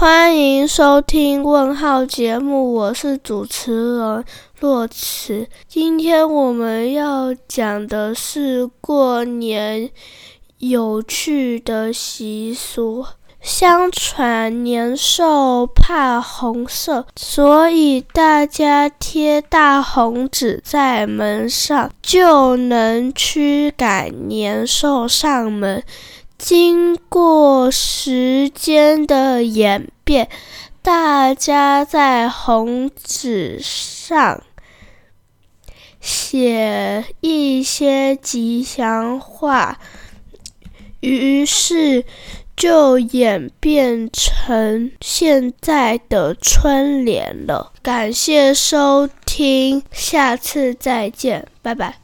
欢迎收听问号节目，我是主持人若慈。今天我们要讲的是过年有趣的习俗。相传年兽怕红色，所以大家贴大红纸在门上，就能驱赶年兽上门。经过时间的演变，大家在红纸上写一些吉祥话，于是就演变成现在的春联了。感谢收听，下次再见，拜拜。